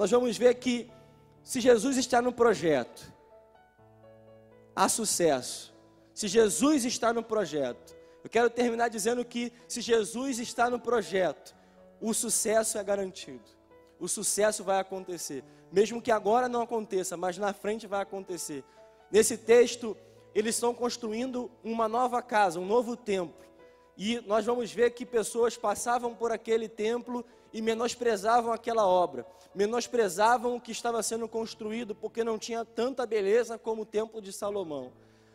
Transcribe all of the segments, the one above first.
nós vamos ver que se Jesus está no projeto, há sucesso. Se Jesus está no projeto, eu quero terminar dizendo que se Jesus está no projeto, o sucesso é garantido. O sucesso vai acontecer, mesmo que agora não aconteça, mas na frente vai acontecer. Nesse texto, eles estão construindo uma nova casa, um novo templo. E nós vamos ver que pessoas passavam por aquele templo e menosprezavam aquela obra, menosprezavam o que estava sendo construído, porque não tinha tanta beleza como o templo de Salomão.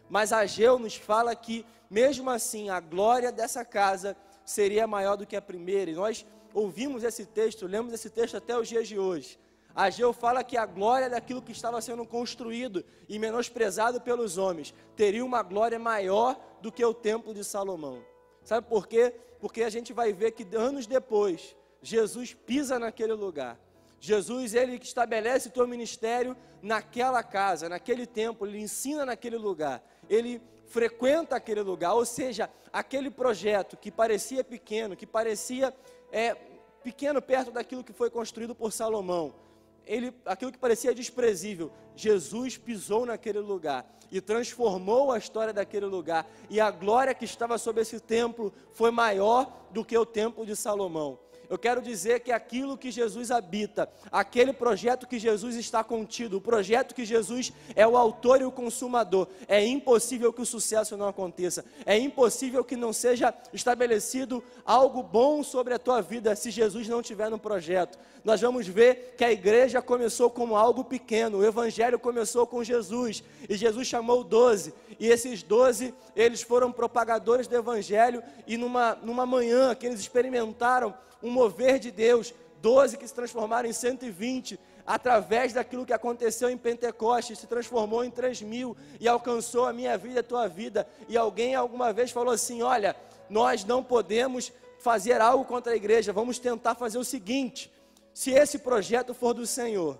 Mas Ageu nos fala que, mesmo assim, a glória dessa casa seria maior do que a primeira. E nós ouvimos esse texto, lemos esse texto até os dias de hoje. Ageu fala que a glória daquilo que estava sendo construído e menosprezado pelos homens teria uma glória maior do que o templo de Salomão. Sabe por quê? Porque a gente vai ver que anos depois, Jesus pisa naquele lugar. Jesus, ele que estabelece o teu ministério naquela casa, naquele templo, ele ensina naquele lugar. Ele frequenta aquele lugar, ou seja, aquele projeto que parecia pequeno, que parecia é, pequeno perto daquilo que foi construído por Salomão, ele, aquilo que parecia desprezível, Jesus pisou naquele lugar e transformou a história daquele lugar, e a glória que estava sobre esse templo foi maior do que o templo de Salomão. Eu quero dizer que aquilo que Jesus habita, aquele projeto que Jesus está contido, o projeto que Jesus é o autor e o consumador, é impossível que o sucesso não aconteça. É impossível que não seja estabelecido algo bom sobre a tua vida se Jesus não estiver no projeto. Nós vamos ver que a igreja começou como algo pequeno, o evangelho começou com Jesus, e Jesus chamou doze, e esses doze, eles foram propagadores do evangelho, e numa, numa manhã que eles experimentaram um mover de Deus, 12 que se transformaram em 120, através daquilo que aconteceu em Pentecostes, se transformou em 3 mil e alcançou a minha vida e a tua vida. E alguém alguma vez falou assim: Olha, nós não podemos fazer algo contra a igreja, vamos tentar fazer o seguinte: se esse projeto for do Senhor,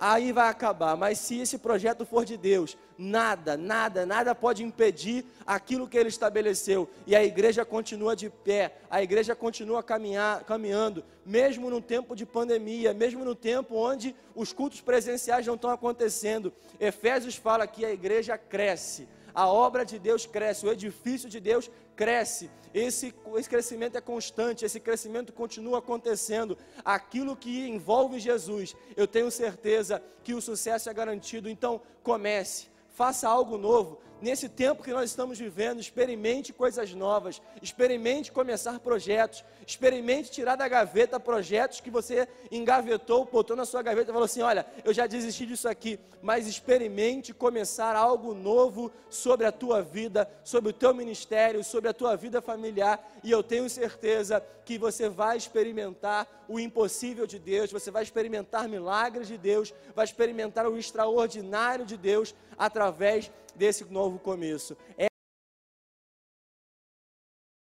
aí vai acabar. Mas se esse projeto for de Deus, nada, nada, nada pode impedir aquilo que ele estabeleceu. E a igreja continua de pé, a igreja continua caminhar, caminhando, mesmo no tempo de pandemia, mesmo no tempo onde os cultos presenciais não estão acontecendo. Efésios fala que a igreja cresce a obra de Deus cresce, o edifício de Deus cresce. Esse, esse crescimento é constante, esse crescimento continua acontecendo. Aquilo que envolve Jesus, eu tenho certeza que o sucesso é garantido. Então, comece faça algo novo. Nesse tempo que nós estamos vivendo, experimente coisas novas, experimente começar projetos, experimente tirar da gaveta projetos que você engavetou, botou na sua gaveta e falou assim: Olha, eu já desisti disso aqui, mas experimente começar algo novo sobre a tua vida, sobre o teu ministério, sobre a tua vida familiar, e eu tenho certeza que você vai experimentar o impossível de Deus, você vai experimentar milagres de Deus, vai experimentar o extraordinário de Deus através desse novo começo. É